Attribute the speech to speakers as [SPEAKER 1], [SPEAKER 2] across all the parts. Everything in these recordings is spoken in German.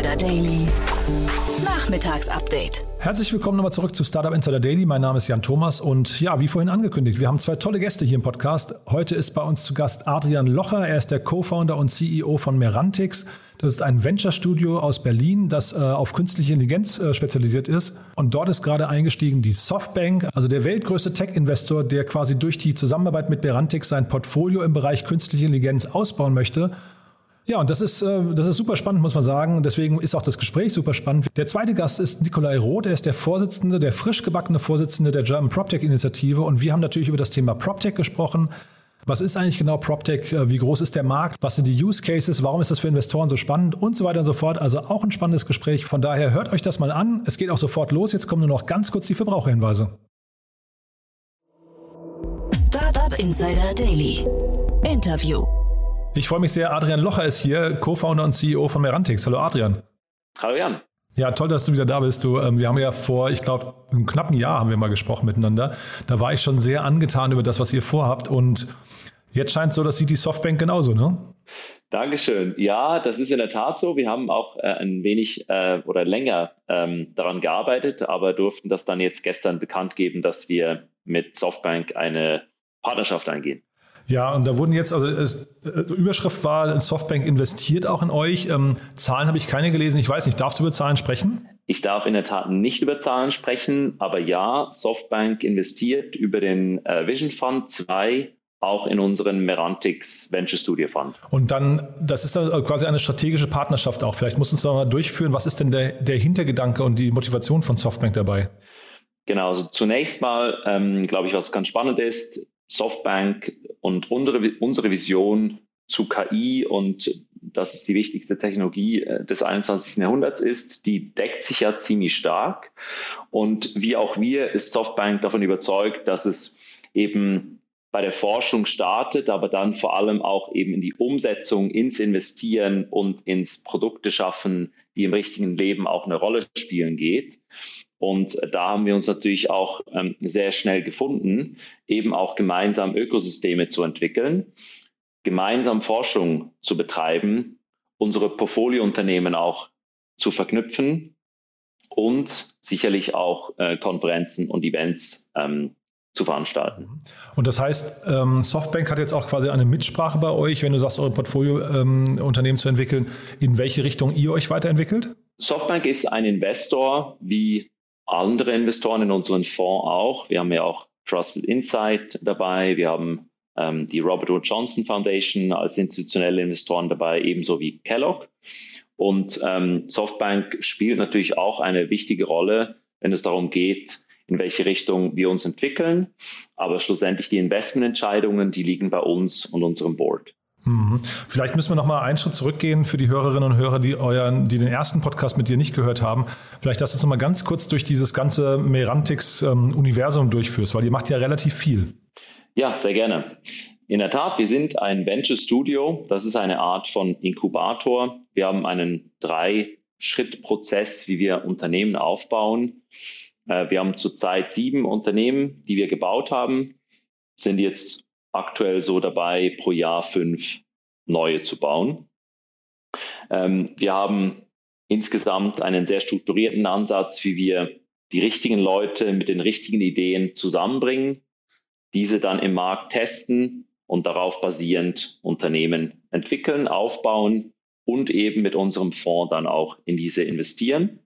[SPEAKER 1] Insider Daily. Nachmittagsupdate.
[SPEAKER 2] Herzlich willkommen nochmal zurück zu Startup Insider Daily. Mein Name ist Jan Thomas und ja, wie vorhin angekündigt, wir haben zwei tolle Gäste hier im Podcast. Heute ist bei uns zu Gast Adrian Locher. Er ist der Co-Founder und CEO von Merantix. Das ist ein Venture-Studio aus Berlin, das äh, auf künstliche Intelligenz äh, spezialisiert ist. Und dort ist gerade eingestiegen die Softbank, also der weltgrößte Tech-Investor, der quasi durch die Zusammenarbeit mit Merantix sein Portfolio im Bereich künstliche Intelligenz ausbauen möchte. Ja, und das ist, äh, das ist super spannend, muss man sagen. Deswegen ist auch das Gespräch super spannend. Der zweite Gast ist Nikolai Roth. Er ist der Vorsitzende, der frisch gebackene Vorsitzende der German PropTech-Initiative. Und wir haben natürlich über das Thema PropTech gesprochen. Was ist eigentlich genau PropTech? Äh, wie groß ist der Markt? Was sind die Use Cases? Warum ist das für Investoren so spannend? Und so weiter und so fort. Also auch ein spannendes Gespräch. Von daher hört euch das mal an. Es geht auch sofort los. Jetzt kommen nur noch ganz kurz die Verbraucherhinweise.
[SPEAKER 1] Startup Insider Daily. Interview.
[SPEAKER 2] Ich freue mich sehr. Adrian Locher ist hier, Co-Founder und CEO von Merantix. Hallo Adrian.
[SPEAKER 3] Hallo Jan.
[SPEAKER 2] Ja, toll, dass du wieder da bist. Du, ähm, wir haben ja vor, ich glaube, einem knappen Jahr haben wir mal gesprochen miteinander. Da war ich schon sehr angetan über das, was ihr vorhabt. Und jetzt scheint es so, das sieht die Softbank genauso, ne?
[SPEAKER 3] Dankeschön. Ja, das ist in der Tat so. Wir haben auch äh, ein wenig äh, oder länger ähm, daran gearbeitet, aber durften das dann jetzt gestern bekannt geben, dass wir mit Softbank eine Partnerschaft eingehen.
[SPEAKER 2] Ja, und da wurden jetzt, also es, äh, Überschrift war, Softbank investiert auch in euch. Ähm, Zahlen habe ich keine gelesen. Ich weiß nicht, darfst du über Zahlen sprechen?
[SPEAKER 3] Ich darf in der Tat nicht über Zahlen sprechen, aber ja, Softbank investiert über den äh, Vision Fund 2 auch in unseren Merantix Venture Studio Fund.
[SPEAKER 2] Und dann, das ist dann quasi eine strategische Partnerschaft auch. Vielleicht musst du uns da mal durchführen. Was ist denn der, der Hintergedanke und die Motivation von Softbank dabei?
[SPEAKER 3] Genau, also zunächst mal, ähm, glaube ich, was ganz spannend ist, Softbank und unsere, unsere Vision zu KI und dass es die wichtigste Technologie äh, des 21. Jahrhunderts ist, die deckt sich ja ziemlich stark. Und wie auch wir ist Softbank davon überzeugt, dass es eben bei der Forschung startet, aber dann vor allem auch eben in die Umsetzung, ins Investieren und ins Produkte schaffen, die im richtigen Leben auch eine Rolle spielen geht. Und da haben wir uns natürlich auch ähm, sehr schnell gefunden, eben auch gemeinsam Ökosysteme zu entwickeln, gemeinsam Forschung zu betreiben, unsere Portfoliounternehmen auch zu verknüpfen und sicherlich auch äh, Konferenzen und Events ähm, zu veranstalten.
[SPEAKER 2] Und das heißt, ähm, Softbank hat jetzt auch quasi eine Mitsprache bei euch, wenn du sagst, eure Portfoliounternehmen ähm, zu entwickeln, in welche Richtung ihr euch weiterentwickelt?
[SPEAKER 3] Softbank ist ein Investor wie andere Investoren in unseren Fonds auch. Wir haben ja auch Trusted Insight dabei. Wir haben ähm, die Robert Wood Johnson Foundation als institutionelle Investoren dabei, ebenso wie Kellogg. Und ähm, Softbank spielt natürlich auch eine wichtige Rolle, wenn es darum geht, in welche Richtung wir uns entwickeln. Aber schlussendlich die Investmententscheidungen, die liegen bei uns und unserem Board.
[SPEAKER 2] Mhm. Vielleicht müssen wir noch mal einen Schritt zurückgehen für die Hörerinnen und Hörer, die euren, die den ersten Podcast mit dir nicht gehört haben. Vielleicht, dass du uns noch mal ganz kurz durch dieses ganze Merantix-Universum durchführst, weil ihr macht ja relativ viel.
[SPEAKER 3] Ja, sehr gerne. In der Tat, wir sind ein Venture Studio. Das ist eine Art von Inkubator. Wir haben einen Drei-Schritt-Prozess, wie wir Unternehmen aufbauen. Äh, wir haben zurzeit sieben Unternehmen, die wir gebaut haben, sind jetzt aktuell so dabei, pro Jahr fünf neue zu bauen. Ähm, wir haben insgesamt einen sehr strukturierten Ansatz, wie wir die richtigen Leute mit den richtigen Ideen zusammenbringen, diese dann im Markt testen und darauf basierend Unternehmen entwickeln, aufbauen und eben mit unserem Fonds dann auch in diese investieren.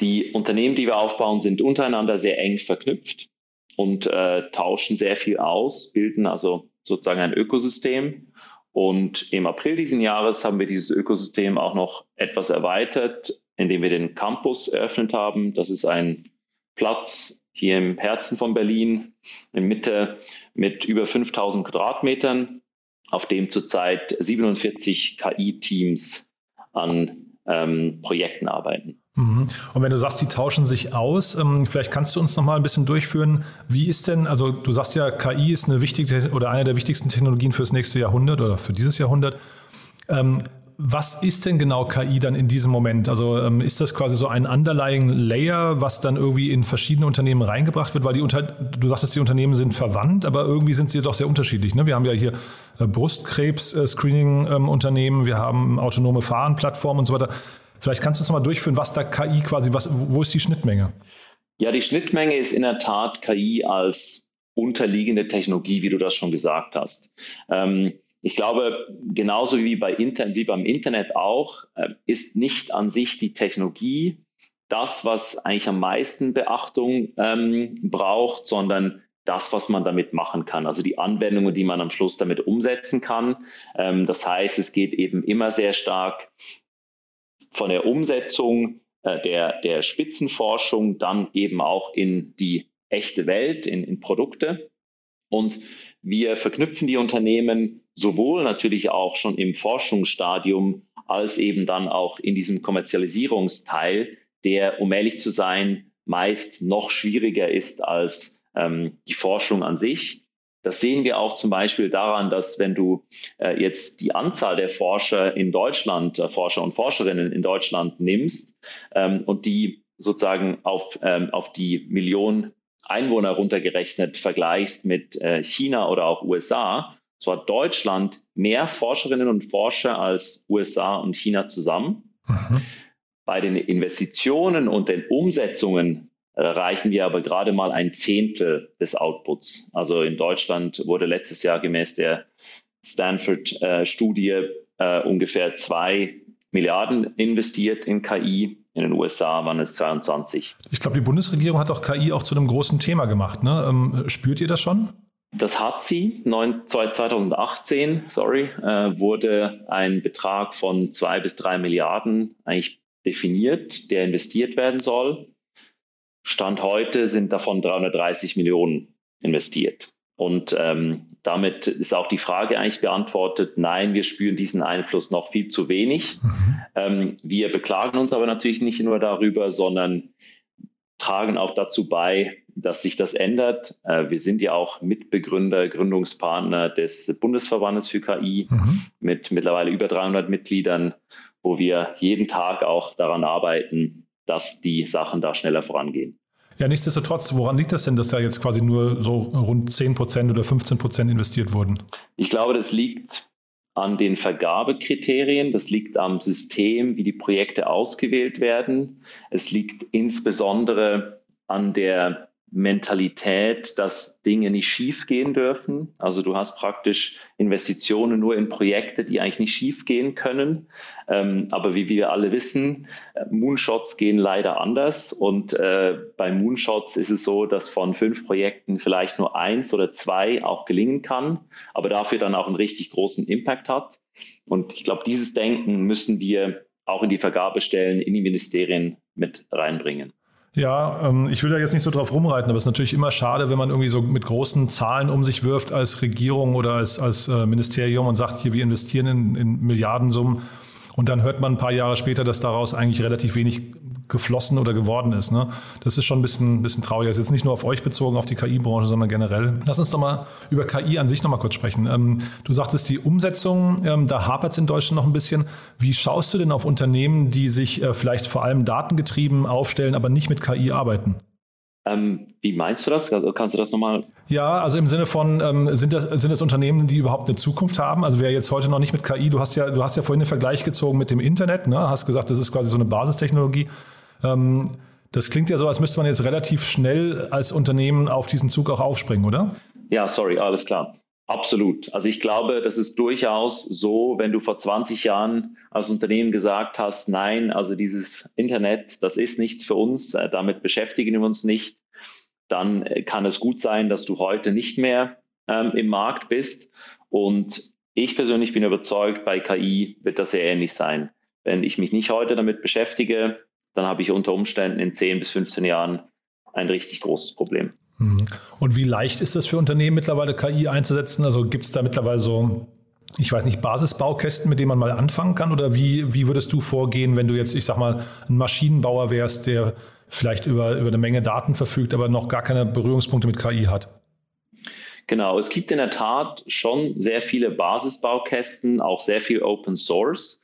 [SPEAKER 3] Die Unternehmen, die wir aufbauen, sind untereinander sehr eng verknüpft und äh, tauschen sehr viel aus, bilden also sozusagen ein Ökosystem. Und im April diesen Jahres haben wir dieses Ökosystem auch noch etwas erweitert, indem wir den Campus eröffnet haben. Das ist ein Platz hier im Herzen von Berlin, in Mitte mit über 5000 Quadratmetern, auf dem zurzeit 47 KI-Teams an ähm, Projekten arbeiten.
[SPEAKER 2] Mhm. Und wenn du sagst, die tauschen sich aus, ähm, vielleicht kannst du uns noch mal ein bisschen durchführen, wie ist denn, also du sagst ja, KI ist eine wichtige oder eine der wichtigsten Technologien fürs nächste Jahrhundert oder für dieses Jahrhundert. Ähm, was ist denn genau KI dann in diesem Moment? Also ähm, ist das quasi so ein underlying Layer, was dann irgendwie in verschiedene Unternehmen reingebracht wird? Weil die unter, du sagtest, die Unternehmen sind verwandt, aber irgendwie sind sie doch sehr unterschiedlich. Ne? Wir haben ja hier äh, Brustkrebs-Screening-Unternehmen, ähm, wir haben autonome Fahrenplattformen und so weiter. Vielleicht kannst du uns mal durchführen, was da KI quasi, was, wo ist die Schnittmenge?
[SPEAKER 3] Ja, die Schnittmenge ist in der Tat KI als unterliegende Technologie, wie du das schon gesagt hast. Ähm, ich glaube, genauso wie, bei Inter wie beim Internet auch, äh, ist nicht an sich die Technologie das, was eigentlich am meisten Beachtung ähm, braucht, sondern das, was man damit machen kann, also die Anwendungen, die man am Schluss damit umsetzen kann. Ähm, das heißt, es geht eben immer sehr stark von der Umsetzung äh, der, der Spitzenforschung dann eben auch in die echte Welt, in, in Produkte. Und wir verknüpfen die Unternehmen sowohl natürlich auch schon im Forschungsstadium als eben dann auch in diesem Kommerzialisierungsteil, der, um ehrlich zu sein, meist noch schwieriger ist als ähm, die Forschung an sich. Das sehen wir auch zum Beispiel daran, dass wenn du äh, jetzt die Anzahl der Forscher in Deutschland, äh, Forscher und Forscherinnen in Deutschland nimmst ähm, und die sozusagen auf, ähm, auf die Million Einwohner runtergerechnet vergleichst mit äh, China oder auch USA, so hat Deutschland mehr Forscherinnen und Forscher als USA und China zusammen. Mhm. Bei den Investitionen und den Umsetzungen erreichen wir aber gerade mal ein Zehntel des Outputs. Also in Deutschland wurde letztes Jahr gemäß der Stanford-Studie äh, äh, ungefähr zwei Milliarden investiert in KI. In den USA waren es 22.
[SPEAKER 2] Ich glaube, die Bundesregierung hat auch KI auch zu einem großen Thema gemacht. Ne? Ähm, spürt ihr das schon?
[SPEAKER 3] Das hat sie. 2018, sorry, äh, wurde ein Betrag von zwei bis drei Milliarden eigentlich definiert, der investiert werden soll. Stand heute sind davon 330 Millionen investiert. Und ähm, damit ist auch die Frage eigentlich beantwortet, nein, wir spüren diesen Einfluss noch viel zu wenig. Mhm. Ähm, wir beklagen uns aber natürlich nicht nur darüber, sondern tragen auch dazu bei, dass sich das ändert. Äh, wir sind ja auch Mitbegründer, Gründungspartner des Bundesverbandes für KI mhm. mit mittlerweile über 300 Mitgliedern, wo wir jeden Tag auch daran arbeiten, dass die Sachen da schneller vorangehen.
[SPEAKER 2] Ja, nichtsdestotrotz, woran liegt das denn, dass da jetzt quasi nur so rund 10 Prozent oder 15 Prozent investiert wurden?
[SPEAKER 3] Ich glaube, das liegt an den Vergabekriterien, das liegt am System, wie die Projekte ausgewählt werden. Es liegt insbesondere an der Mentalität, dass Dinge nicht schiefgehen dürfen. Also du hast praktisch Investitionen nur in Projekte, die eigentlich nicht schiefgehen können. Ähm, aber wie wir alle wissen, äh, Moonshots gehen leider anders. Und äh, bei Moonshots ist es so, dass von fünf Projekten vielleicht nur eins oder zwei auch gelingen kann, aber dafür dann auch einen richtig großen Impact hat. Und ich glaube, dieses Denken müssen wir auch in die Vergabestellen, in die Ministerien mit reinbringen.
[SPEAKER 2] Ja, ähm, ich will da jetzt nicht so drauf rumreiten, aber es ist natürlich immer schade, wenn man irgendwie so mit großen Zahlen um sich wirft als Regierung oder als, als äh, Ministerium und sagt, hier, wir investieren in, in Milliardensummen. Und dann hört man ein paar Jahre später, dass daraus eigentlich relativ wenig geflossen oder geworden ist. Ne? Das ist schon ein bisschen, bisschen traurig. Das ist jetzt nicht nur auf euch bezogen, auf die KI-Branche, sondern generell. Lass uns doch mal über KI an sich noch mal kurz sprechen. Ähm, du sagtest, die Umsetzung, ähm, da hapert es in Deutschland noch ein bisschen. Wie schaust du denn auf Unternehmen, die sich äh, vielleicht vor allem datengetrieben aufstellen, aber nicht mit KI arbeiten?
[SPEAKER 3] Ähm, wie meinst du das? Also kannst du das nochmal?
[SPEAKER 2] Ja, also im Sinne von, ähm, sind, das, sind das Unternehmen, die überhaupt eine Zukunft haben? Also wer jetzt heute noch nicht mit KI, du hast ja, du hast ja vorhin den Vergleich gezogen mit dem Internet, ne? hast gesagt, das ist quasi so eine Basistechnologie. Ähm, das klingt ja so, als müsste man jetzt relativ schnell als Unternehmen auf diesen Zug auch aufspringen, oder?
[SPEAKER 3] Ja, sorry, alles klar. Absolut. Also ich glaube, das ist durchaus so, wenn du vor 20 Jahren als Unternehmen gesagt hast, nein, also dieses Internet, das ist nichts für uns, äh, damit beschäftigen wir uns nicht, dann äh, kann es gut sein, dass du heute nicht mehr ähm, im Markt bist. Und ich persönlich bin überzeugt, bei KI wird das sehr ähnlich sein. Wenn ich mich nicht heute damit beschäftige, dann habe ich unter Umständen in 10 bis 15 Jahren ein richtig großes Problem.
[SPEAKER 2] Mhm. Und wie leicht ist das für Unternehmen mittlerweile KI einzusetzen? Also gibt es da mittlerweile so, ich weiß nicht, Basisbaukästen, mit denen man mal anfangen kann? Oder wie, wie würdest du vorgehen, wenn du jetzt, ich sag mal, ein Maschinenbauer wärst, der vielleicht über, über eine Menge Daten verfügt, aber noch gar keine Berührungspunkte mit KI hat?
[SPEAKER 3] Genau, es gibt in der Tat schon sehr viele Basisbaukästen, auch sehr viel Open Source.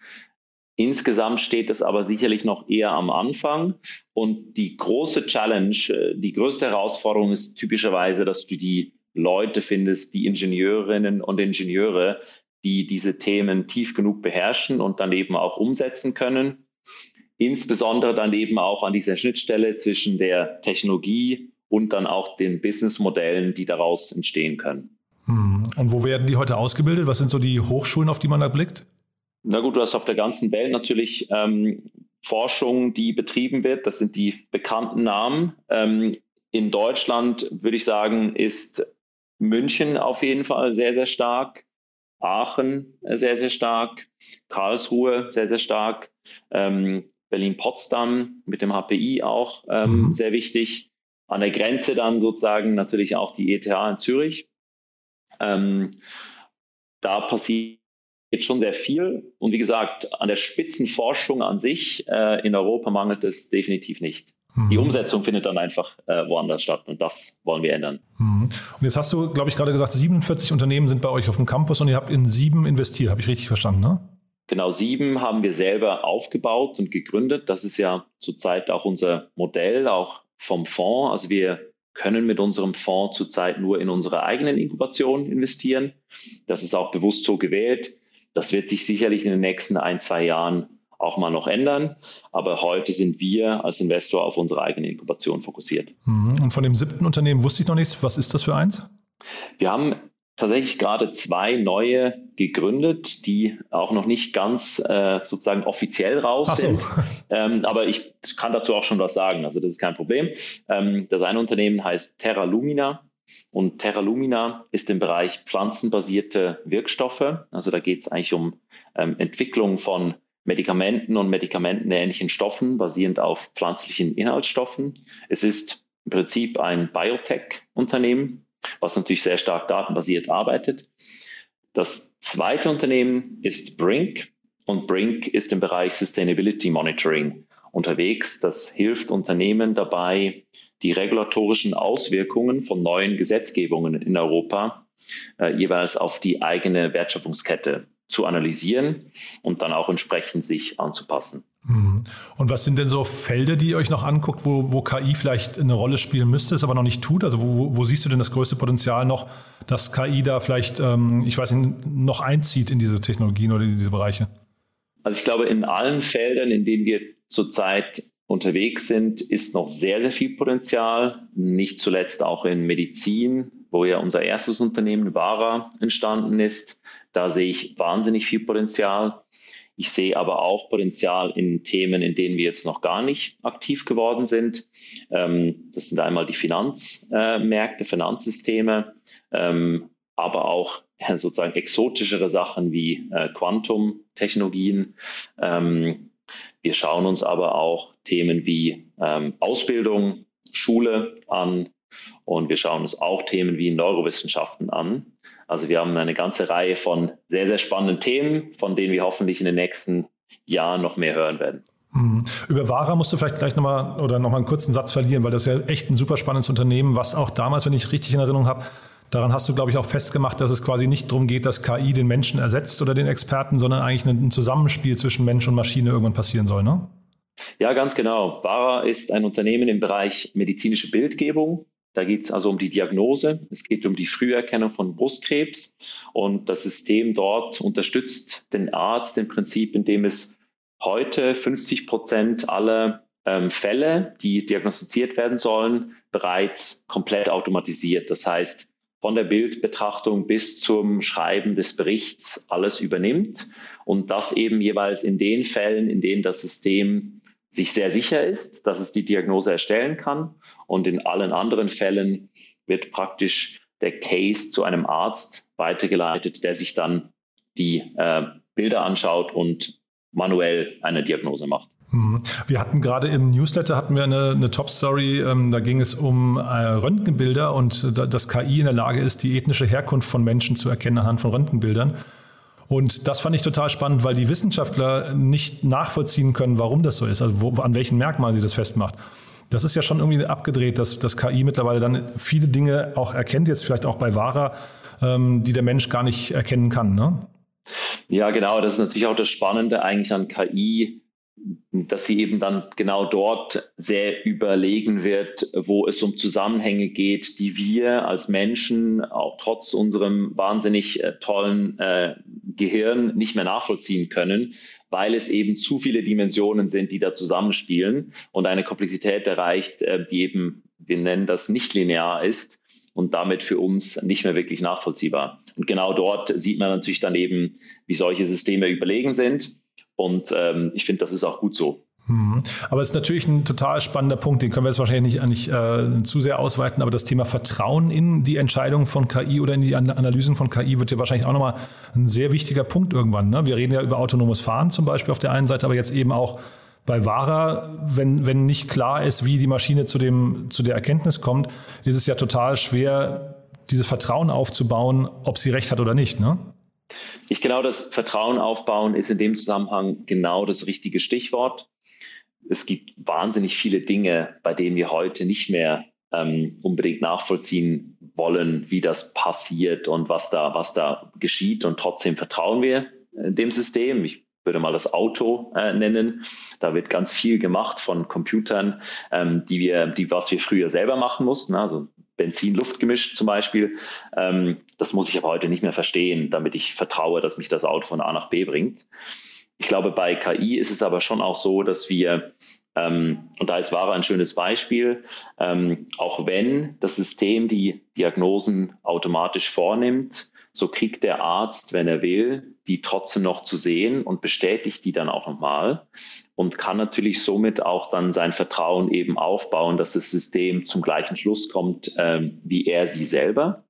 [SPEAKER 3] Insgesamt steht es aber sicherlich noch eher am Anfang. Und die große Challenge, äh, die größte Herausforderung ist typischerweise, dass du die Leute findest, die Ingenieurinnen und Ingenieure, die diese Themen tief genug beherrschen und dann eben auch umsetzen können. Insbesondere dann eben auch an dieser Schnittstelle zwischen der Technologie und dann auch den Businessmodellen, die daraus entstehen können.
[SPEAKER 2] Hm. Und wo werden die heute ausgebildet? Was sind so die Hochschulen, auf die man da blickt?
[SPEAKER 3] Na gut, du hast auf der ganzen Welt natürlich ähm, Forschung, die betrieben wird. Das sind die bekannten Namen. Ähm, in Deutschland würde ich sagen, ist München auf jeden Fall sehr, sehr stark. Aachen sehr, sehr stark. Karlsruhe sehr, sehr stark. Ähm, Berlin-Potsdam mit dem HPI auch ähm, mhm. sehr wichtig. An der Grenze dann sozusagen natürlich auch die ETH in Zürich. Ähm, da passiert schon sehr viel. Und wie gesagt, an der Spitzenforschung an sich äh, in Europa mangelt es definitiv nicht. Die mhm. Umsetzung findet dann einfach äh, woanders statt und das wollen wir ändern.
[SPEAKER 2] Mhm. Und jetzt hast du, glaube ich, gerade gesagt, 47 Unternehmen sind bei euch auf dem Campus und ihr habt in sieben investiert. Habe ich richtig verstanden, ne?
[SPEAKER 3] Genau, sieben haben wir selber aufgebaut und gegründet. Das ist ja zurzeit auch unser Modell, auch vom Fonds. Also wir können mit unserem Fonds zurzeit nur in unsere eigenen Inkubation investieren. Das ist auch bewusst so gewählt. Das wird sich sicherlich in den nächsten ein, zwei Jahren auch mal noch ändern. Aber heute sind wir als Investor auf unsere eigene Inkubation fokussiert.
[SPEAKER 2] Mhm. Und von dem siebten Unternehmen wusste ich noch nichts. Was ist das für eins?
[SPEAKER 3] Wir haben tatsächlich gerade zwei neue gegründet, die auch noch nicht ganz äh, sozusagen offiziell raus so. sind. Ähm, aber ich kann dazu auch schon was sagen, also das ist kein Problem. Ähm, das eine Unternehmen heißt Terra Lumina und Terra Lumina ist im Bereich pflanzenbasierte Wirkstoffe. Also da geht es eigentlich um ähm, Entwicklung von Medikamenten und medikamentenähnlichen Stoffen basierend auf pflanzlichen Inhaltsstoffen. Es ist im Prinzip ein Biotech-Unternehmen, was natürlich sehr stark datenbasiert arbeitet. Das zweite Unternehmen ist Brink und Brink ist im Bereich Sustainability Monitoring unterwegs. Das hilft Unternehmen dabei, die regulatorischen Auswirkungen von neuen Gesetzgebungen in Europa äh, jeweils auf die eigene Wertschöpfungskette zu analysieren und dann auch entsprechend sich anzupassen.
[SPEAKER 2] Mhm. Und was sind denn so Felder, die ihr euch noch anguckt, wo, wo KI vielleicht eine Rolle spielen müsste, es aber noch nicht tut? Also wo, wo siehst du denn das größte Potenzial noch, dass KI da vielleicht, ähm, ich weiß nicht, noch einzieht in diese Technologien oder in diese Bereiche?
[SPEAKER 3] Also ich glaube, in allen Feldern, in denen wir zurzeit unterwegs sind, ist noch sehr, sehr viel Potenzial. Nicht zuletzt auch in Medizin, wo ja unser erstes Unternehmen Vara entstanden ist. Da sehe ich wahnsinnig viel Potenzial. Ich sehe aber auch Potenzial in Themen, in denen wir jetzt noch gar nicht aktiv geworden sind. Ähm, das sind einmal die Finanzmärkte, Finanzsysteme, ähm, aber auch sozusagen exotischere Sachen wie äh, Quantum-Technologien. Ähm, wir schauen uns aber auch Themen wie Ausbildung, Schule an und wir schauen uns auch Themen wie Neurowissenschaften an. Also wir haben eine ganze Reihe von sehr, sehr spannenden Themen, von denen wir hoffentlich in den nächsten Jahren noch mehr hören werden.
[SPEAKER 2] Mhm. Über Vara musst du vielleicht gleich nochmal oder nochmal einen kurzen Satz verlieren, weil das ja echt ein super spannendes Unternehmen, was auch damals, wenn ich richtig in Erinnerung habe, daran hast du, glaube ich, auch festgemacht, dass es quasi nicht darum geht, dass KI den Menschen ersetzt oder den Experten, sondern eigentlich ein Zusammenspiel zwischen Mensch und Maschine irgendwann passieren soll, ne?
[SPEAKER 3] Ja, ganz genau. Vara ist ein Unternehmen im Bereich medizinische Bildgebung. Da geht es also um die Diagnose. Es geht um die Früherkennung von Brustkrebs. Und das System dort unterstützt den Arzt im Prinzip, indem es heute 50 Prozent aller ähm, Fälle, die diagnostiziert werden sollen, bereits komplett automatisiert. Das heißt, von der Bildbetrachtung bis zum Schreiben des Berichts alles übernimmt und das eben jeweils in den Fällen, in denen das System sich sehr sicher ist, dass es die Diagnose erstellen kann. Und in allen anderen Fällen wird praktisch der Case zu einem Arzt weitergeleitet, der sich dann die äh, Bilder anschaut und manuell eine Diagnose macht.
[SPEAKER 2] Mhm. Wir hatten gerade im Newsletter hatten wir eine, eine Top-Story, ähm, da ging es um äh, Röntgenbilder und da, dass KI in der Lage ist, die ethnische Herkunft von Menschen zu erkennen anhand von Röntgenbildern. Und das fand ich total spannend, weil die Wissenschaftler nicht nachvollziehen können, warum das so ist, also wo, an welchen Merkmalen sie das festmacht. Das ist ja schon irgendwie abgedreht, dass das KI mittlerweile dann viele Dinge auch erkennt, jetzt vielleicht auch bei Vara, ähm, die der Mensch gar nicht erkennen kann. Ne?
[SPEAKER 3] Ja, genau. Das ist natürlich auch das Spannende eigentlich an KI, dass sie eben dann genau dort sehr überlegen wird, wo es um Zusammenhänge geht, die wir als Menschen auch trotz unserem wahnsinnig äh, tollen äh, Gehirn nicht mehr nachvollziehen können, weil es eben zu viele Dimensionen sind, die da zusammenspielen und eine Komplexität erreicht, äh, die eben, wir nennen das nicht linear ist und damit für uns nicht mehr wirklich nachvollziehbar. Und genau dort sieht man natürlich dann eben, wie solche Systeme überlegen sind und ähm, ich finde, das ist auch gut so.
[SPEAKER 2] Mhm. Aber es ist natürlich ein total spannender Punkt, den können wir jetzt wahrscheinlich nicht, äh, zu sehr ausweiten, aber das Thema Vertrauen in die Entscheidung von KI oder in die Analysen von KI wird ja wahrscheinlich auch nochmal ein sehr wichtiger Punkt irgendwann. Ne? Wir reden ja über autonomes Fahren zum Beispiel auf der einen Seite, aber jetzt eben auch bei Vara, wenn, wenn nicht klar ist, wie die Maschine zu, dem, zu der Erkenntnis kommt, ist es ja total schwer, dieses Vertrauen aufzubauen, ob sie recht hat oder nicht. Ne?
[SPEAKER 3] Ich glaube, das Vertrauen aufbauen ist in dem Zusammenhang genau das richtige Stichwort. Es gibt wahnsinnig viele Dinge, bei denen wir heute nicht mehr ähm, unbedingt nachvollziehen wollen, wie das passiert und was da, was da geschieht. Und trotzdem vertrauen wir äh, dem System. Ich würde mal das Auto äh, nennen. Da wird ganz viel gemacht von Computern, ähm, die wir, die, was wir früher selber machen mussten. Also Benzin-Luft-Gemisch zum Beispiel. Ähm, das muss ich aber heute nicht mehr verstehen, damit ich vertraue, dass mich das Auto von A nach B bringt. Ich glaube, bei KI ist es aber schon auch so, dass wir, ähm, und da ist Vara ein schönes Beispiel, ähm, auch wenn das System die Diagnosen automatisch vornimmt, so kriegt der Arzt, wenn er will, die trotzdem noch zu sehen und bestätigt die dann auch nochmal und kann natürlich somit auch dann sein Vertrauen eben aufbauen, dass das System zum gleichen Schluss kommt ähm, wie er sie selber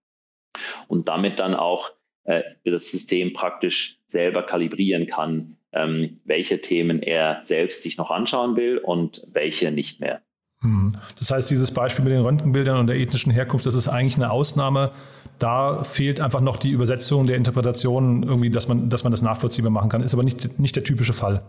[SPEAKER 3] und damit dann auch äh, das System praktisch selber kalibrieren kann, ähm, welche Themen er selbst sich noch anschauen will und welche nicht mehr.
[SPEAKER 2] Hm. Das heißt, dieses Beispiel mit den Röntgenbildern und der ethnischen Herkunft, das ist eigentlich eine Ausnahme. Da fehlt einfach noch die Übersetzung der Interpretation, irgendwie, dass man, dass man das nachvollziehbar machen kann. Ist aber nicht, nicht der typische Fall.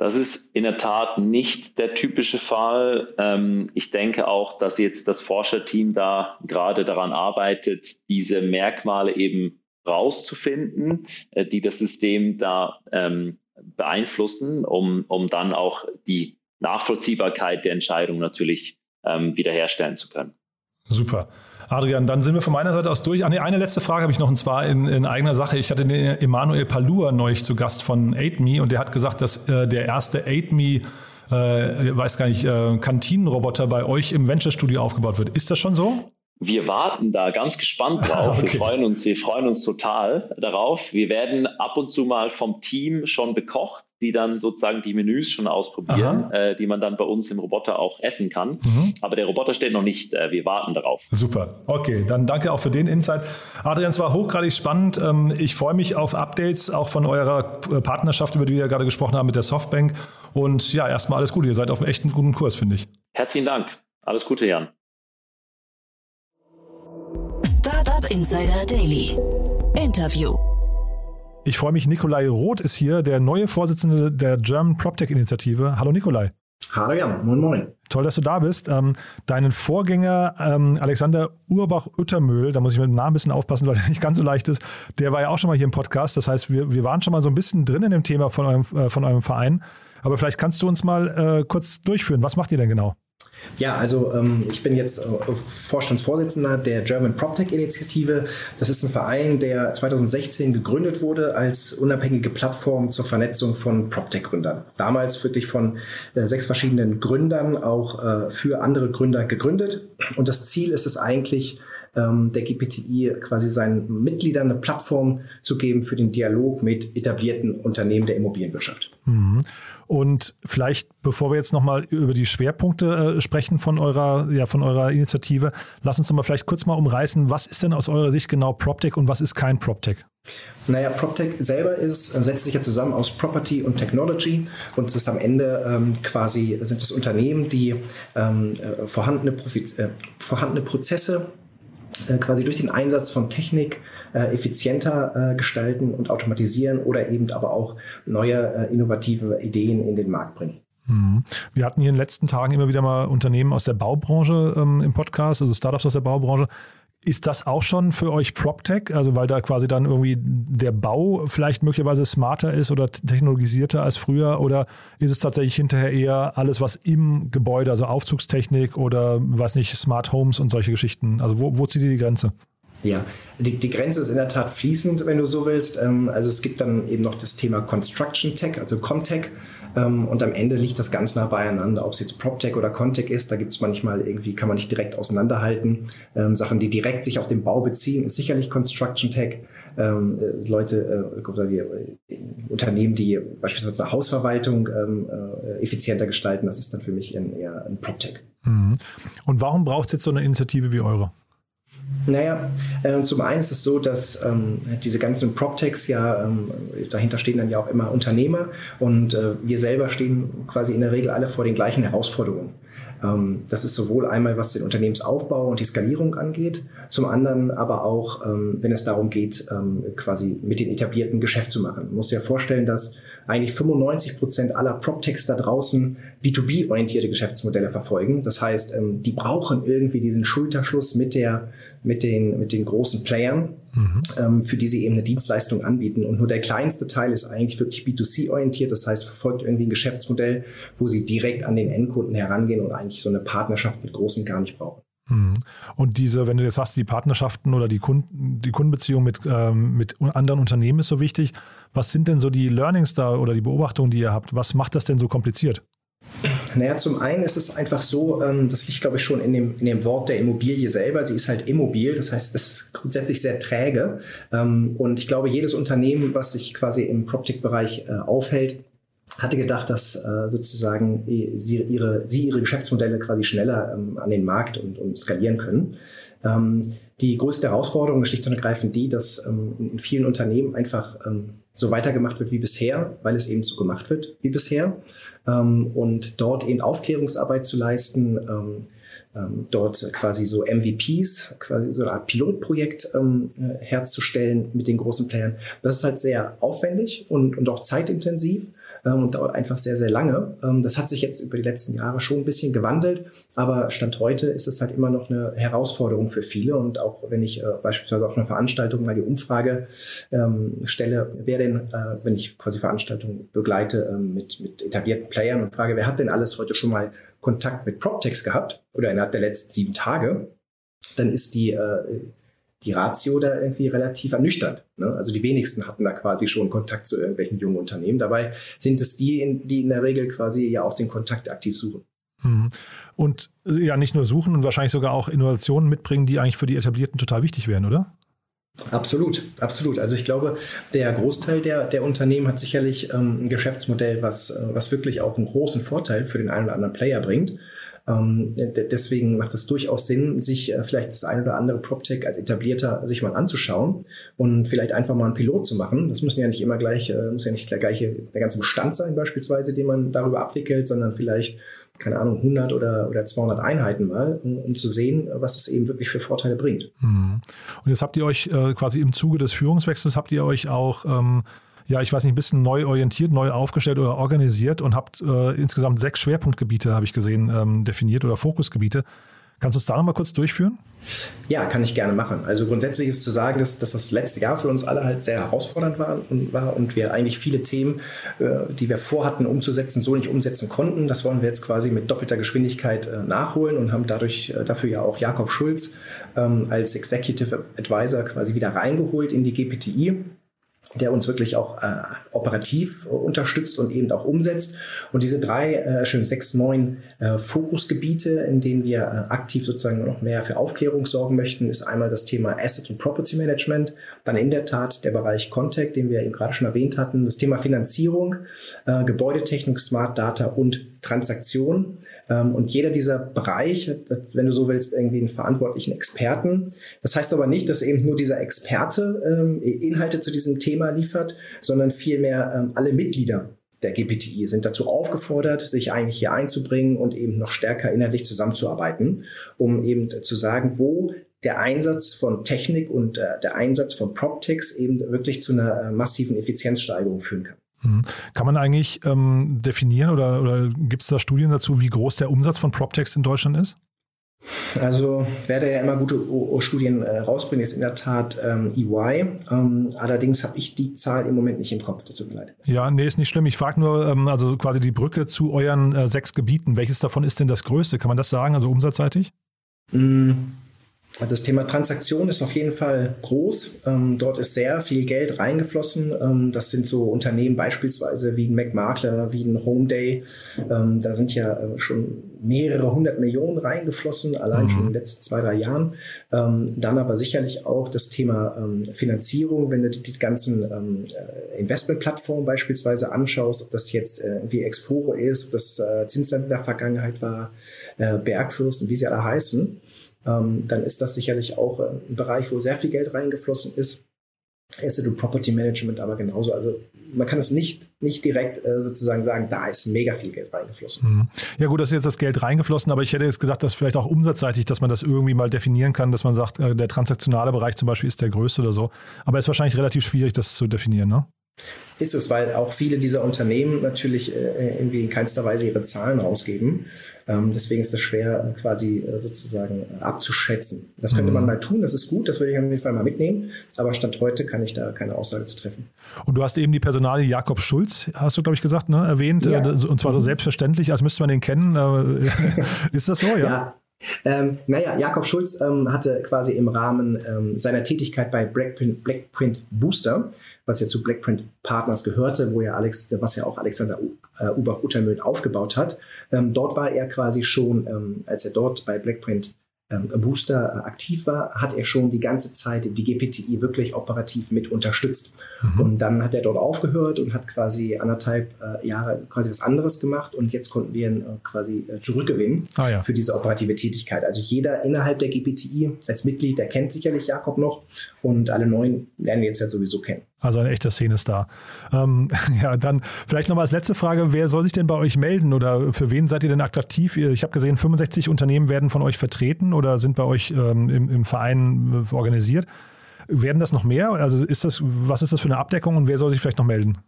[SPEAKER 3] Das ist in der Tat nicht der typische Fall. Ähm, ich denke auch, dass jetzt das Forscherteam da gerade daran arbeitet, diese Merkmale eben rauszufinden, äh, die das System da ähm, beeinflussen, um, um dann auch die Nachvollziehbarkeit der Entscheidung natürlich ähm, wiederherstellen zu können.
[SPEAKER 2] Super. Adrian, dann sind wir von meiner Seite aus durch. Ah, eine letzte Frage habe ich noch, und zwar in, in eigener Sache. Ich hatte den Emanuel Palua neulich zu Gast von AidMe und der hat gesagt, dass äh, der erste AidMe, äh, weiß gar nicht, äh, Kantinenroboter bei euch im Venture Studio aufgebaut wird. Ist das schon so?
[SPEAKER 3] Wir warten da ganz gespannt drauf. Okay. Wir freuen uns, wir freuen uns total darauf. Wir werden ab und zu mal vom Team schon bekocht, die dann sozusagen die Menüs schon ausprobieren, äh, die man dann bei uns im Roboter auch essen kann. Mhm. Aber der Roboter steht noch nicht. Äh, wir warten darauf.
[SPEAKER 2] Super. Okay, dann danke auch für den Insight. Adrian, es war hochgradig spannend. Ähm, ich freue mich auf Updates auch von eurer äh, Partnerschaft, über die wir gerade gesprochen haben mit der Softbank. Und ja, erstmal alles Gute. Ihr seid auf einem echt guten Kurs, finde ich.
[SPEAKER 3] Herzlichen Dank. Alles Gute, Jan.
[SPEAKER 1] Startup Insider Daily. Interview.
[SPEAKER 2] Ich freue mich, Nikolai Roth ist hier, der neue Vorsitzende der German PropTech-Initiative. Hallo Nikolai.
[SPEAKER 4] Hallo Jan, moin moin.
[SPEAKER 2] Toll, dass du da bist. Ähm, deinen Vorgänger Alexander Alexander Urbach-Uttermühl, da muss ich mit dem Namen ein bisschen aufpassen, weil er nicht ganz so leicht ist, der war ja auch schon mal hier im Podcast. Das heißt, wir, wir waren schon mal so ein bisschen drin in dem Thema von eurem, äh, von eurem Verein. Aber vielleicht kannst du uns mal äh, kurz durchführen. Was macht ihr denn genau?
[SPEAKER 4] Ja, also ähm, ich bin jetzt äh, Vorstandsvorsitzender der German PropTech-Initiative. Das ist ein Verein, der 2016 gegründet wurde als unabhängige Plattform zur Vernetzung von PropTech-Gründern. Damals wirklich von äh, sechs verschiedenen Gründern auch äh, für andere Gründer gegründet. Und das Ziel ist es eigentlich, ähm, der GPTI quasi seinen Mitgliedern eine Plattform zu geben für den Dialog mit etablierten Unternehmen der Immobilienwirtschaft.
[SPEAKER 2] Mhm. Und vielleicht, bevor wir jetzt nochmal über die Schwerpunkte äh, sprechen von eurer, ja, von eurer Initiative, lass uns doch mal vielleicht kurz mal umreißen, was ist denn aus eurer Sicht genau PropTech und was ist kein PropTech?
[SPEAKER 4] Naja, PropTech selber ist, äh, setzt sich ja zusammen aus Property und Technology und es ist am Ende ähm, quasi, sind es Unternehmen, die ähm, äh, vorhandene, äh, vorhandene Prozesse äh, quasi durch den Einsatz von Technik äh, effizienter äh, gestalten und automatisieren oder eben aber auch neue innovative Ideen in den Markt bringen.
[SPEAKER 2] Mhm. Wir hatten hier in den letzten Tagen immer wieder mal Unternehmen aus der Baubranche ähm, im Podcast, also Startups aus der Baubranche. Ist das auch schon für euch PropTech? Also weil da quasi dann irgendwie der Bau vielleicht möglicherweise smarter ist oder technologisierter als früher? Oder ist es tatsächlich hinterher eher alles, was im Gebäude, also Aufzugstechnik oder weiß nicht, Smart Homes und solche Geschichten? Also wo, wo zieht ihr die Grenze?
[SPEAKER 4] Ja, die, die Grenze ist in der Tat fließend, wenn du so willst. Ähm, also es gibt dann eben noch das Thema Construction Tech, also Comtech. Ähm, und am Ende liegt das ganz nah beieinander, ob es jetzt PropTech oder Contech ist. Da gibt es manchmal irgendwie, kann man nicht direkt auseinanderhalten. Ähm, Sachen, die direkt sich auf den Bau beziehen, ist sicherlich Construction Tech. Äh, Leute, äh, die, äh, Unternehmen, die beispielsweise eine Hausverwaltung effizienter gestalten, das ist dann für mich eher ein PropTech.
[SPEAKER 2] Mhm. Und warum braucht es jetzt so eine Initiative wie eure?
[SPEAKER 4] Naja, äh, zum einen ist es so, dass ähm, diese ganzen PropTechs ja, ähm, dahinter stehen dann ja auch immer Unternehmer und äh, wir selber stehen quasi in der Regel alle vor den gleichen Herausforderungen. Ähm, das ist sowohl einmal, was den Unternehmensaufbau und die Skalierung angeht, zum anderen aber auch, ähm, wenn es darum geht, ähm, quasi mit den etablierten Geschäft zu machen. Man muss sich ja vorstellen, dass eigentlich 95 Prozent aller PropTechs da draußen B2B-orientierte Geschäftsmodelle verfolgen. Das heißt, die brauchen irgendwie diesen Schulterschluss mit, der, mit, den, mit den großen Playern, mhm. für die sie eben eine Dienstleistung anbieten. Und nur der kleinste Teil ist eigentlich wirklich B2C-orientiert. Das heißt, verfolgt irgendwie ein Geschäftsmodell, wo sie direkt an den Endkunden herangehen und eigentlich so eine Partnerschaft mit Großen gar nicht brauchen.
[SPEAKER 2] Mhm. Und diese, wenn du jetzt sagst, die Partnerschaften oder die, Kunden, die Kundenbeziehung mit, ähm, mit anderen Unternehmen ist so wichtig, was sind denn so die Learnings da oder die Beobachtungen, die ihr habt? Was macht das denn so kompliziert?
[SPEAKER 4] Naja, zum einen ist es einfach so, ähm, das liegt, glaube ich, schon in dem, in dem Wort der Immobilie selber. Sie ist halt immobil, das heißt, das ist grundsätzlich sehr träge. Ähm, und ich glaube, jedes Unternehmen, was sich quasi im PropTech-Bereich äh, aufhält, hatte gedacht, dass äh, sozusagen sie ihre, sie ihre Geschäftsmodelle quasi schneller ähm, an den Markt und, und skalieren können. Ähm, die größte Herausforderung ist schlicht und ergreifend die, dass ähm, in vielen Unternehmen einfach so weitergemacht wird wie bisher, weil es eben so gemacht wird wie bisher. Und dort eben Aufklärungsarbeit zu leisten, dort quasi so MVPs, quasi so eine Art Pilotprojekt äh, herzustellen mit den großen Playern. Das ist halt sehr aufwendig und, und auch zeitintensiv und dauert einfach sehr, sehr lange. Ähm, das hat sich jetzt über die letzten Jahre schon ein bisschen gewandelt, aber Stand heute ist es halt immer noch eine Herausforderung für viele. Und auch wenn ich äh, beispielsweise auf einer Veranstaltung mal die Umfrage ähm, stelle, wer denn, äh, wenn ich quasi Veranstaltungen begleite ähm, mit, mit etablierten Playern und frage, wer hat denn alles heute schon mal Kontakt mit PropTechs gehabt oder innerhalb der letzten sieben Tage, dann ist die äh, die Ratio da irgendwie relativ ernüchternd. Ne? Also die wenigsten hatten da quasi schon Kontakt zu irgendwelchen jungen Unternehmen. Dabei sind es die, die in der Regel quasi ja auch den Kontakt aktiv suchen.
[SPEAKER 2] Mhm. Und äh, ja, nicht nur suchen und wahrscheinlich sogar auch Innovationen mitbringen, die eigentlich für die Etablierten total wichtig wären, oder?
[SPEAKER 4] Absolut, absolut. Also ich glaube, der Großteil der, der Unternehmen hat sicherlich ähm, ein Geschäftsmodell, was, äh, was wirklich auch einen großen Vorteil für den einen oder anderen Player bringt. Ähm, deswegen macht es durchaus Sinn, sich äh, vielleicht das ein oder andere PropTech als etablierter sich mal anzuschauen und vielleicht einfach mal einen Pilot zu machen. Das müssen ja nicht immer gleich, äh, muss ja nicht gleich der ganze Bestand sein beispielsweise, den man darüber abwickelt, sondern vielleicht keine Ahnung, 100 oder, oder 200 Einheiten mal, um, um, zu sehen, was es eben wirklich für Vorteile bringt.
[SPEAKER 2] Mhm. Und jetzt habt ihr euch äh, quasi im Zuge des Führungswechsels, habt ihr euch auch ähm, ja, ich weiß nicht, ein bisschen neu orientiert, neu aufgestellt oder organisiert und habt äh, insgesamt sechs Schwerpunktgebiete, habe ich gesehen, ähm, definiert oder Fokusgebiete. Kannst du es da nochmal kurz durchführen?
[SPEAKER 4] Ja, kann ich gerne machen. Also grundsätzlich ist zu sagen, dass, dass, das letzte Jahr für uns alle halt sehr herausfordernd war und, war und wir eigentlich viele Themen, äh, die wir vorhatten umzusetzen, so nicht umsetzen konnten. Das wollen wir jetzt quasi mit doppelter Geschwindigkeit äh, nachholen und haben dadurch äh, dafür ja auch Jakob Schulz ähm, als Executive Advisor quasi wieder reingeholt in die GPTI der uns wirklich auch äh, operativ unterstützt und eben auch umsetzt. Und diese drei, äh, schön sechs, neun äh, Fokusgebiete, in denen wir äh, aktiv sozusagen noch mehr für Aufklärung sorgen möchten, ist einmal das Thema Asset und Property Management, dann in der Tat der Bereich Contact, den wir eben gerade schon erwähnt hatten, das Thema Finanzierung, äh, Gebäudetechnik, Smart Data und Transaktion. Ähm, und jeder dieser Bereiche, wenn du so willst, irgendwie einen verantwortlichen Experten. Das heißt aber nicht, dass eben nur dieser Experte ähm, Inhalte zu diesem Thema liefert, sondern vielmehr ähm, alle Mitglieder der GPTI sind dazu aufgefordert, sich eigentlich hier einzubringen und eben noch stärker inhaltlich zusammenzuarbeiten, um eben zu sagen, wo der Einsatz von Technik und äh, der Einsatz von PropTechs eben wirklich zu einer äh, massiven Effizienzsteigerung führen kann.
[SPEAKER 2] Mhm. Kann man eigentlich ähm, definieren oder, oder gibt es da Studien dazu, wie groß der Umsatz von PropTechs in Deutschland ist?
[SPEAKER 4] Also, wer da ja immer gute Studien äh, rausbringt, ist in der Tat ähm, EY. Ähm, allerdings habe ich die Zahl im Moment nicht im Kopf, das tut mir leid.
[SPEAKER 2] Ja, nee, ist nicht schlimm. Ich frage nur, ähm, also quasi die Brücke zu euren äh, sechs Gebieten. Welches davon ist denn das größte? Kann man das sagen, also umsatzseitig?
[SPEAKER 4] Mm, also das Thema Transaktion ist auf jeden Fall groß. Ähm, dort ist sehr viel Geld reingeflossen. Ähm, das sind so Unternehmen beispielsweise wie ein McMakler, wie ein Homeday. Ähm, da sind ja äh, schon mehrere hundert Millionen reingeflossen, allein mhm. schon in den letzten zwei, drei Jahren. Ähm, dann aber sicherlich auch das Thema ähm, Finanzierung, wenn du die, die ganzen ähm, äh, Investmentplattformen beispielsweise anschaust, ob das jetzt äh, wie Exporo ist, ob das äh, Zinsland in der Vergangenheit war, äh, Bergfürst und wie sie alle heißen ähm, dann ist das sicherlich auch äh, ein Bereich, wo sehr viel Geld reingeflossen ist. Asset und Property Management aber genauso. Also man kann es nicht, nicht direkt äh, sozusagen sagen, da ist mega viel Geld reingeflossen.
[SPEAKER 2] Mhm. Ja gut, das ist jetzt das Geld reingeflossen, aber ich hätte jetzt gesagt, dass vielleicht auch umsatzseitig, dass man das irgendwie mal definieren kann, dass man sagt, äh, der transaktionale Bereich zum Beispiel ist der größte oder so. Aber es ist wahrscheinlich relativ schwierig, das zu definieren, ne?
[SPEAKER 4] Ist es, weil auch viele dieser Unternehmen natürlich äh, irgendwie in keinster Weise ihre Zahlen rausgeben. Ähm, deswegen ist es schwer, äh, quasi äh, sozusagen abzuschätzen. Das könnte mhm. man mal tun, das ist gut, das würde ich auf jeden Fall mal mitnehmen. Aber Stand heute kann ich da keine Aussage zu treffen.
[SPEAKER 2] Und du hast eben die Personalie Jakob Schulz, hast du, glaube ich, gesagt, ne, erwähnt. Ja. Und zwar so mhm. selbstverständlich, als müsste man den kennen. ist das so, ja?
[SPEAKER 4] Ja, ähm, naja, Jakob Schulz ähm, hatte quasi im Rahmen ähm, seiner Tätigkeit bei Blackprint, Blackprint Booster, was ja zu Blackprint Partners gehörte, wo ja Alex, was ja auch Alexander äh, Ubach-Uttermühlen aufgebaut hat. Ähm, dort war er quasi schon, ähm, als er dort bei Blackprint ähm, Booster äh, aktiv war, hat er schon die ganze Zeit die GPTI wirklich operativ mit unterstützt. Mhm. Und dann hat er dort aufgehört und hat quasi anderthalb äh, Jahre quasi was anderes gemacht und jetzt konnten wir ihn quasi zurückgewinnen ah, ja. für diese operative Tätigkeit. Also jeder innerhalb der GPTI als Mitglied, der kennt sicherlich Jakob noch und alle neuen lernen wir jetzt ja sowieso kennen.
[SPEAKER 2] Also ein echter Szenestar. Ähm, ja, dann vielleicht nochmal als letzte Frage, wer soll sich denn bei euch melden oder für wen seid ihr denn attraktiv? Ich habe gesehen, 65 Unternehmen werden von euch vertreten oder sind bei euch ähm, im, im Verein äh, organisiert. Werden das noch mehr? Also ist das, was ist das für eine Abdeckung und wer soll sich vielleicht noch melden?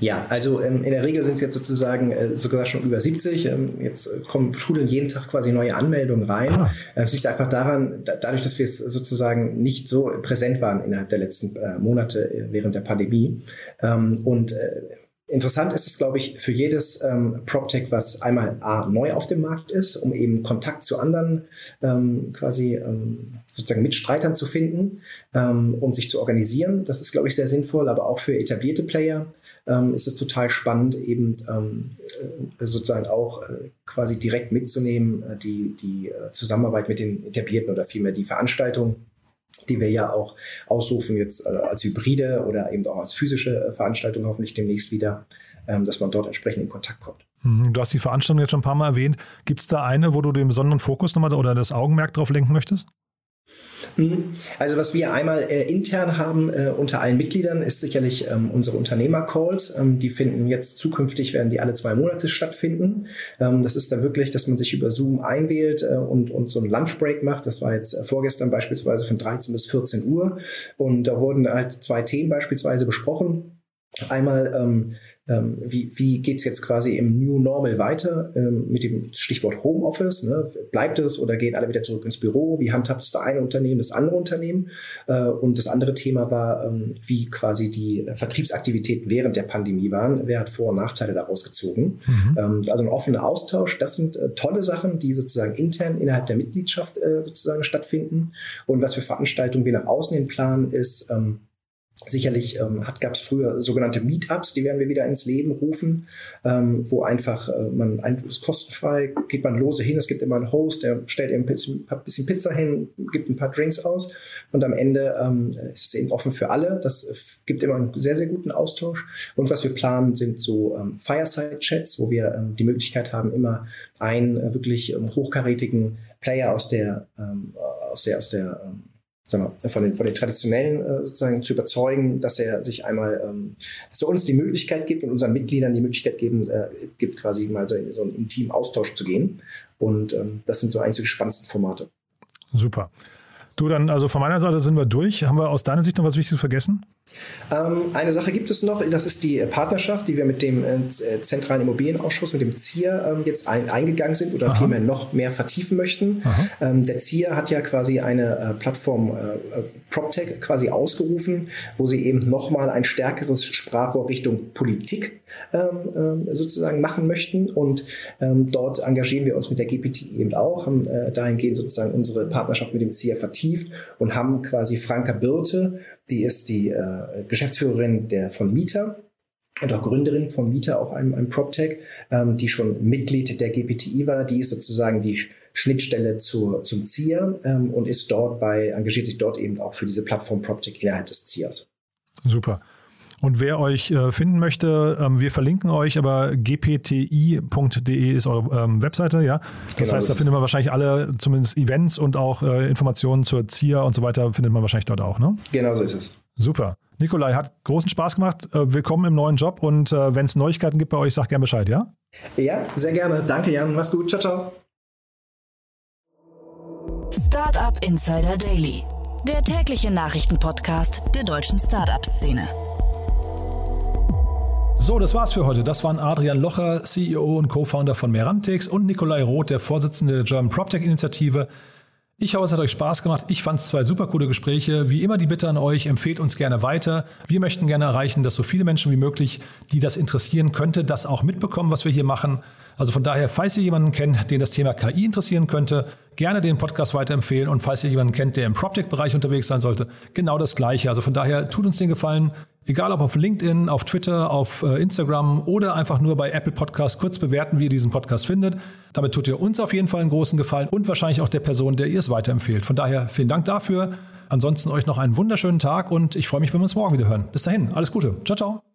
[SPEAKER 4] Ja, also ähm, in der Regel sind es jetzt sozusagen äh, sogar schon über 70. Ähm, jetzt kommen trudeln jeden Tag quasi neue Anmeldungen rein. Ah. Äh, liegt einfach daran, da, dadurch, dass wir es sozusagen nicht so präsent waren innerhalb der letzten äh, Monate äh, während der Pandemie. Ähm, und äh, Interessant ist es, glaube ich, für jedes ähm, PropTech, was einmal A, neu auf dem Markt ist, um eben Kontakt zu anderen ähm, quasi ähm, sozusagen Mitstreitern zu finden ähm, und sich zu organisieren. Das ist, glaube ich, sehr sinnvoll, aber auch für etablierte Player ähm, ist es total spannend, eben ähm, äh, sozusagen auch äh, quasi direkt mitzunehmen, äh, die, die äh, Zusammenarbeit mit den etablierten oder vielmehr die Veranstaltung die wir ja auch ausrufen jetzt äh, als Hybride oder eben auch als physische äh, Veranstaltung hoffentlich demnächst wieder, ähm, dass man dort entsprechend in Kontakt kommt.
[SPEAKER 2] Mhm. Du hast die Veranstaltung jetzt schon ein paar Mal erwähnt. Gibt es da eine, wo du den besonderen Fokus nochmal oder das Augenmerk drauf lenken möchtest?
[SPEAKER 4] Mhm. Also was wir einmal äh, intern haben äh, unter allen Mitgliedern ist sicherlich ähm, unsere Unternehmer-Calls. Ähm, die finden jetzt zukünftig, werden die alle zwei Monate stattfinden. Ähm, das ist da wirklich, dass man sich über Zoom einwählt äh, und, und so einen Lunchbreak macht. Das war jetzt äh, vorgestern beispielsweise von 13 bis 14 Uhr. Und da wurden halt zwei Themen beispielsweise besprochen. Einmal ähm, wie, wie geht es jetzt quasi im New Normal weiter ähm, mit dem Stichwort Homeoffice? Ne? Bleibt es oder gehen alle wieder zurück ins Büro? Wie handhabt es das eine Unternehmen, das andere Unternehmen? Äh, und das andere Thema war, ähm, wie quasi die Vertriebsaktivitäten während der Pandemie waren. Wer hat Vor- und Nachteile daraus gezogen? Mhm. Ähm, also ein offener Austausch. Das sind äh, tolle Sachen, die sozusagen intern innerhalb der Mitgliedschaft äh, sozusagen stattfinden. Und was für Veranstaltungen wir nach außen hin planen, ist, ähm, Sicherlich ähm, gab es früher sogenannte Meetups, die werden wir wieder ins Leben rufen, ähm, wo einfach äh, man ein, ist kostenfrei, geht man lose hin, es gibt immer einen Host, der stellt eben ein bisschen, ein bisschen Pizza hin, gibt ein paar Drinks aus und am Ende ähm, ist es eben offen für alle. Das äh, gibt immer einen sehr, sehr guten Austausch. Und was wir planen, sind so ähm, Fireside-Chats, wo wir ähm, die Möglichkeit haben, immer einen äh, wirklich ähm, hochkarätigen Player aus der, ähm, aus der, aus der ähm, sagen wir, von den, von den traditionellen äh, sozusagen zu überzeugen, dass er sich einmal, ähm, dass er uns die Möglichkeit gibt und unseren Mitgliedern die Möglichkeit geben, äh, gibt, quasi mal so, so einen intimen Austausch zu gehen. Und ähm, das sind so eins der spannendsten Formate.
[SPEAKER 2] Super. Du, dann, also von meiner Seite sind wir durch. Haben wir aus deiner Sicht noch was Wichtiges vergessen?
[SPEAKER 4] Ähm, eine Sache gibt es noch, das ist die Partnerschaft, die wir mit dem äh, äh Zentralen Immobilienausschuss, mit dem ZIA ähm, jetzt ein, eingegangen sind oder Aha. vielmehr noch mehr vertiefen möchten. Ähm, der ZIA hat ja quasi eine äh, Plattform äh, äh PropTech quasi ausgerufen, wo sie eben nochmal ein stärkeres Sprachrohr Richtung Politik ähm, äh, sozusagen machen möchten. Und ähm, dort engagieren wir uns mit der GPT eben auch, haben dahingehend sozusagen unsere Partnerschaft mit dem ZIA vertieft und haben quasi Franka Birte die ist die äh, Geschäftsführerin der, von Mieter und auch Gründerin von Mieter, auch einem, einem PropTech, ähm, die schon Mitglied der GPTI war. Die ist sozusagen die Schnittstelle zur, zum ZIA ähm, und ist dort bei, engagiert sich dort eben auch für diese Plattform PropTech innerhalb des ZIAs.
[SPEAKER 2] Super. Und wer euch äh, finden möchte, ähm, wir verlinken euch, aber gpti.de ist eure ähm, Webseite, ja. Das genau, heißt, da findet man wahrscheinlich alle, zumindest Events und auch äh, Informationen zur ZIA und so weiter, findet man wahrscheinlich dort auch, ne?
[SPEAKER 4] Genau so ist es.
[SPEAKER 2] Super. Nikolai, hat großen Spaß gemacht. Äh, willkommen im neuen Job und wenn es Neuigkeiten gibt bei euch, sag gerne Bescheid, ja?
[SPEAKER 4] Ja, sehr gerne. Danke, Jan. Mach's gut. Ciao, ciao.
[SPEAKER 1] Startup Insider Daily, der tägliche Nachrichtenpodcast der deutschen Startup-Szene.
[SPEAKER 2] So, das war's für heute. Das waren Adrian Locher, CEO und Co-Founder von Merantix und Nikolai Roth, der Vorsitzende der German PropTech-Initiative. Ich hoffe, es hat euch Spaß gemacht. Ich fand es zwei super coole Gespräche. Wie immer die Bitte an euch, empfehlt uns gerne weiter. Wir möchten gerne erreichen, dass so viele Menschen wie möglich, die das interessieren könnte, das auch mitbekommen, was wir hier machen. Also von daher, falls ihr jemanden kennt, den das Thema KI interessieren könnte, gerne den Podcast weiterempfehlen. Und falls ihr jemanden kennt, der im PropTech-Bereich unterwegs sein sollte, genau das Gleiche. Also von daher, tut uns den Gefallen. Egal ob auf LinkedIn, auf Twitter, auf äh, Instagram oder einfach nur bei Apple Podcasts kurz bewerten, wie ihr diesen Podcast findet. Damit tut ihr uns auf jeden Fall einen großen Gefallen und wahrscheinlich auch der Person, der ihr es weiterempfehlt. Von daher vielen Dank dafür. Ansonsten euch noch einen wunderschönen Tag und ich freue mich, wenn wir uns morgen wieder hören. Bis dahin, alles Gute. Ciao, ciao.